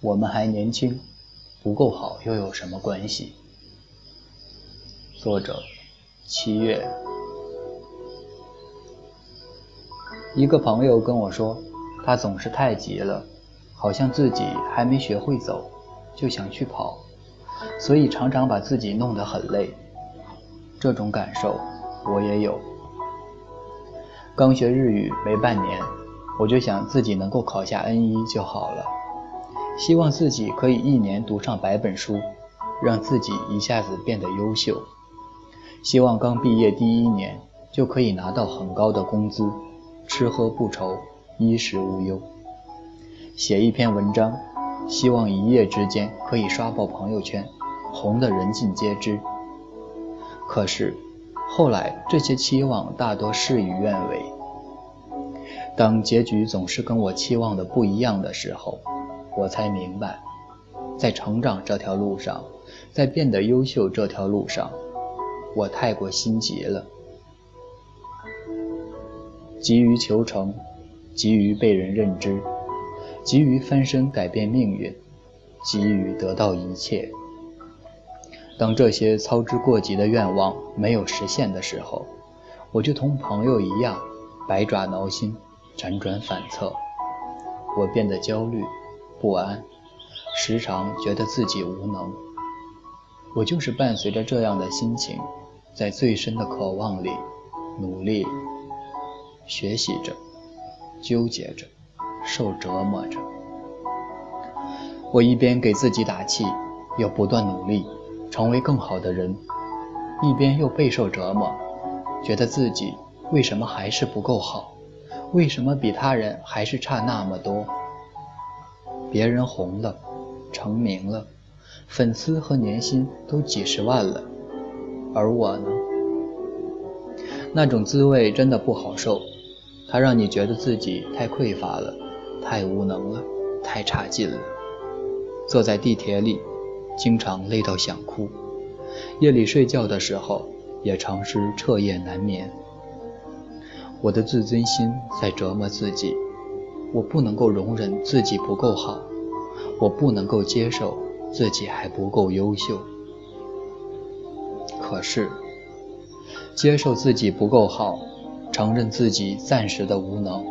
我们还年轻，不够好又有什么关系？作者：七月。一个朋友跟我说，他总是太急了，好像自己还没学会走，就想去跑，所以常常把自己弄得很累。这种感受我也有。刚学日语没半年，我就想自己能够考下 N 一就好了。希望自己可以一年读上百本书，让自己一下子变得优秀。希望刚毕业第一年就可以拿到很高的工资，吃喝不愁，衣食无忧。写一篇文章，希望一夜之间可以刷爆朋友圈，红得人尽皆知。可是后来这些期望大多事与愿违。当结局总是跟我期望的不一样的时候。我才明白，在成长这条路上，在变得优秀这条路上，我太过心急了，急于求成，急于被人认知，急于翻身改变命运，急于得到一切。当这些操之过急的愿望没有实现的时候，我就同朋友一样，百爪挠心，辗转反侧，我变得焦虑。不安，时常觉得自己无能。我就是伴随着这样的心情，在最深的渴望里努力学习着，纠结着，受折磨着。我一边给自己打气，又不断努力成为更好的人，一边又备受折磨，觉得自己为什么还是不够好？为什么比他人还是差那么多？别人红了，成名了，粉丝和年薪都几十万了，而我呢？那种滋味真的不好受，它让你觉得自己太匮乏了，太无能了，太差劲了。坐在地铁里，经常累到想哭；夜里睡觉的时候，也常是彻夜难眠。我的自尊心在折磨自己。我不能够容忍自己不够好，我不能够接受自己还不够优秀。可是，接受自己不够好，承认自己暂时的无能，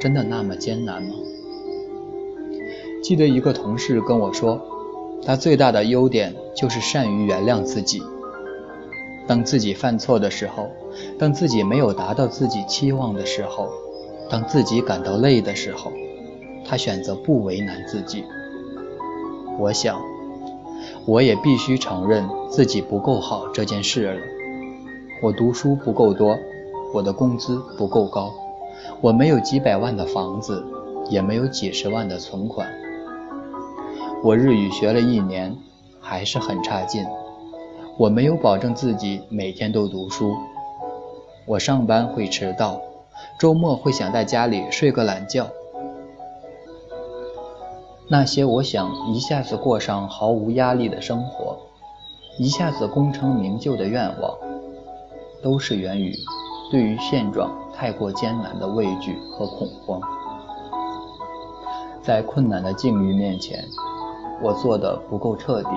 真的那么艰难吗？记得一个同事跟我说，他最大的优点就是善于原谅自己。当自己犯错的时候，当自己没有达到自己期望的时候。当自己感到累的时候，他选择不为难自己。我想，我也必须承认自己不够好这件事了。我读书不够多，我的工资不够高，我没有几百万的房子，也没有几十万的存款。我日语学了一年，还是很差劲。我没有保证自己每天都读书。我上班会迟到。周末会想在家里睡个懒觉。那些我想一下子过上毫无压力的生活，一下子功成名就的愿望，都是源于对于现状太过艰难的畏惧和恐慌。在困难的境遇面前，我做的不够彻底，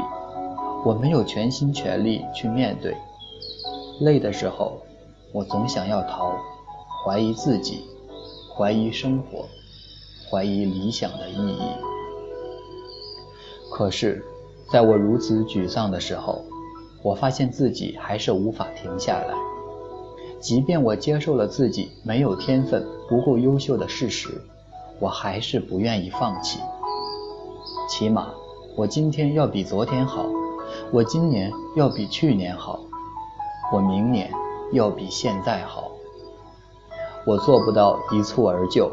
我没有全心全力去面对。累的时候，我总想要逃。怀疑自己，怀疑生活，怀疑理想的意义。可是，在我如此沮丧的时候，我发现自己还是无法停下来。即便我接受了自己没有天分、不够优秀的事实，我还是不愿意放弃。起码，我今天要比昨天好，我今年要比去年好，我明年要比现在好。我做不到一蹴而就，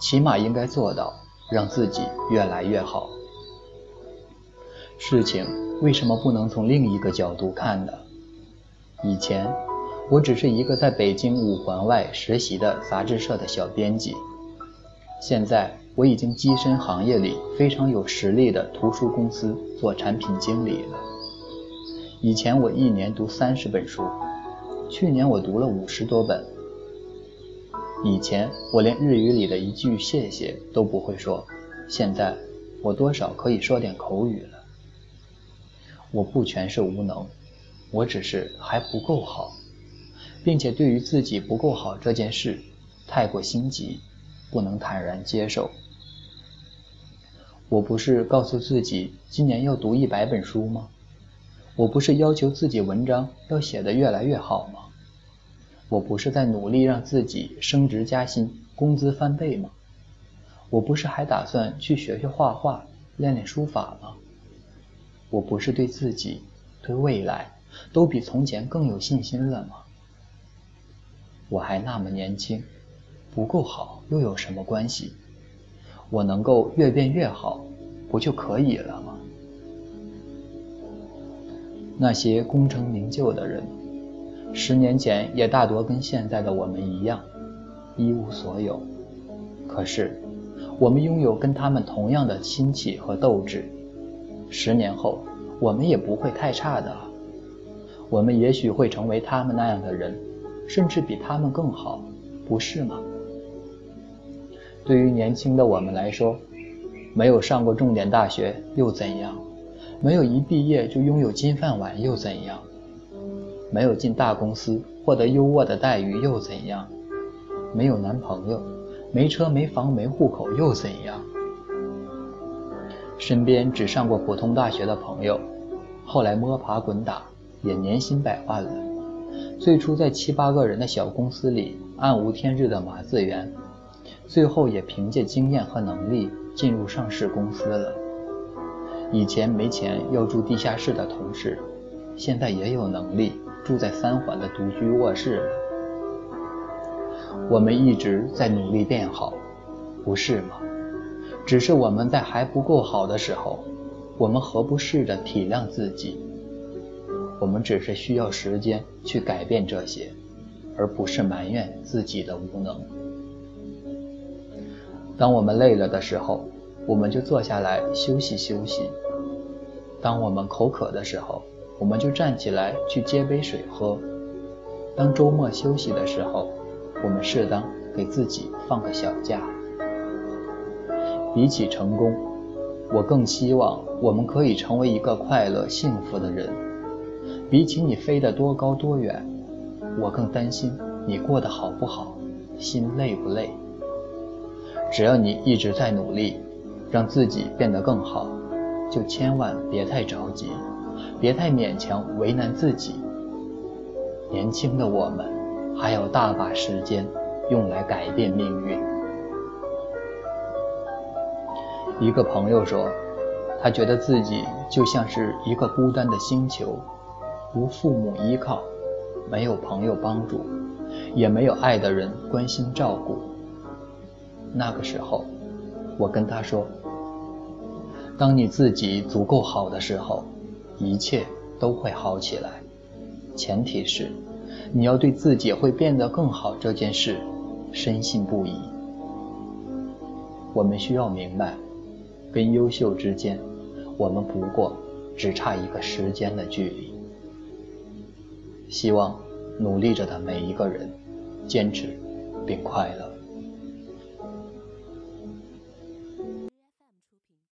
起码应该做到让自己越来越好。事情为什么不能从另一个角度看呢？以前我只是一个在北京五环外实习的杂志社的小编辑，现在我已经跻身行业里非常有实力的图书公司做产品经理了。以前我一年读三十本书，去年我读了五十多本。以前我连日语里的一句谢谢都不会说，现在我多少可以说点口语了。我不全是无能，我只是还不够好，并且对于自己不够好这件事太过心急，不能坦然接受。我不是告诉自己今年要读一百本书吗？我不是要求自己文章要写得越来越好吗？我不是在努力让自己升职加薪、工资翻倍吗？我不是还打算去学学画画、练练书法吗？我不是对自己、对未来都比从前更有信心了吗？我还那么年轻，不够好又有什么关系？我能够越变越好，不就可以了吗？那些功成名就的人，十年前也大多跟现在的我们一样，一无所有。可是，我们拥有跟他们同样的心气和斗志。十年后，我们也不会太差的。我们也许会成为他们那样的人，甚至比他们更好，不是吗？对于年轻的我们来说，没有上过重点大学又怎样？没有一毕业就拥有金饭碗又怎样？没有进大公司获得优渥的待遇又怎样？没有男朋友，没车没房没户口又怎样？身边只上过普通大学的朋友，后来摸爬滚打，也年薪百万了。最初在七八个人的小公司里暗无天日的马自元。最后也凭借经验和能力进入上市公司了。以前没钱要住地下室的同事，现在也有能力住在三环的独居卧室了。我们一直在努力变好，不是吗？只是我们在还不够好的时候，我们何不试着体谅自己？我们只是需要时间去改变这些，而不是埋怨自己的无能。当我们累了的时候，我们就坐下来休息休息；当我们口渴的时候，我们就站起来去接杯水喝；当周末休息的时候，我们适当给自己放个小假。比起成功，我更希望我们可以成为一个快乐幸福的人。比起你飞得多高多远，我更担心你过得好不好，心累不累。只要你一直在努力，让自己变得更好，就千万别太着急，别太勉强为难自己。年轻的我们还有大把时间用来改变命运。一个朋友说，他觉得自己就像是一个孤单的星球，无父母依靠，没有朋友帮助，也没有爱的人关心照顾。那个时候，我跟他说：“当你自己足够好的时候，一切都会好起来。前提是，你要对自己会变得更好这件事深信不疑。我们需要明白，跟优秀之间，我们不过只差一个时间的距离。希望努力着的每一个人，坚持并快乐。”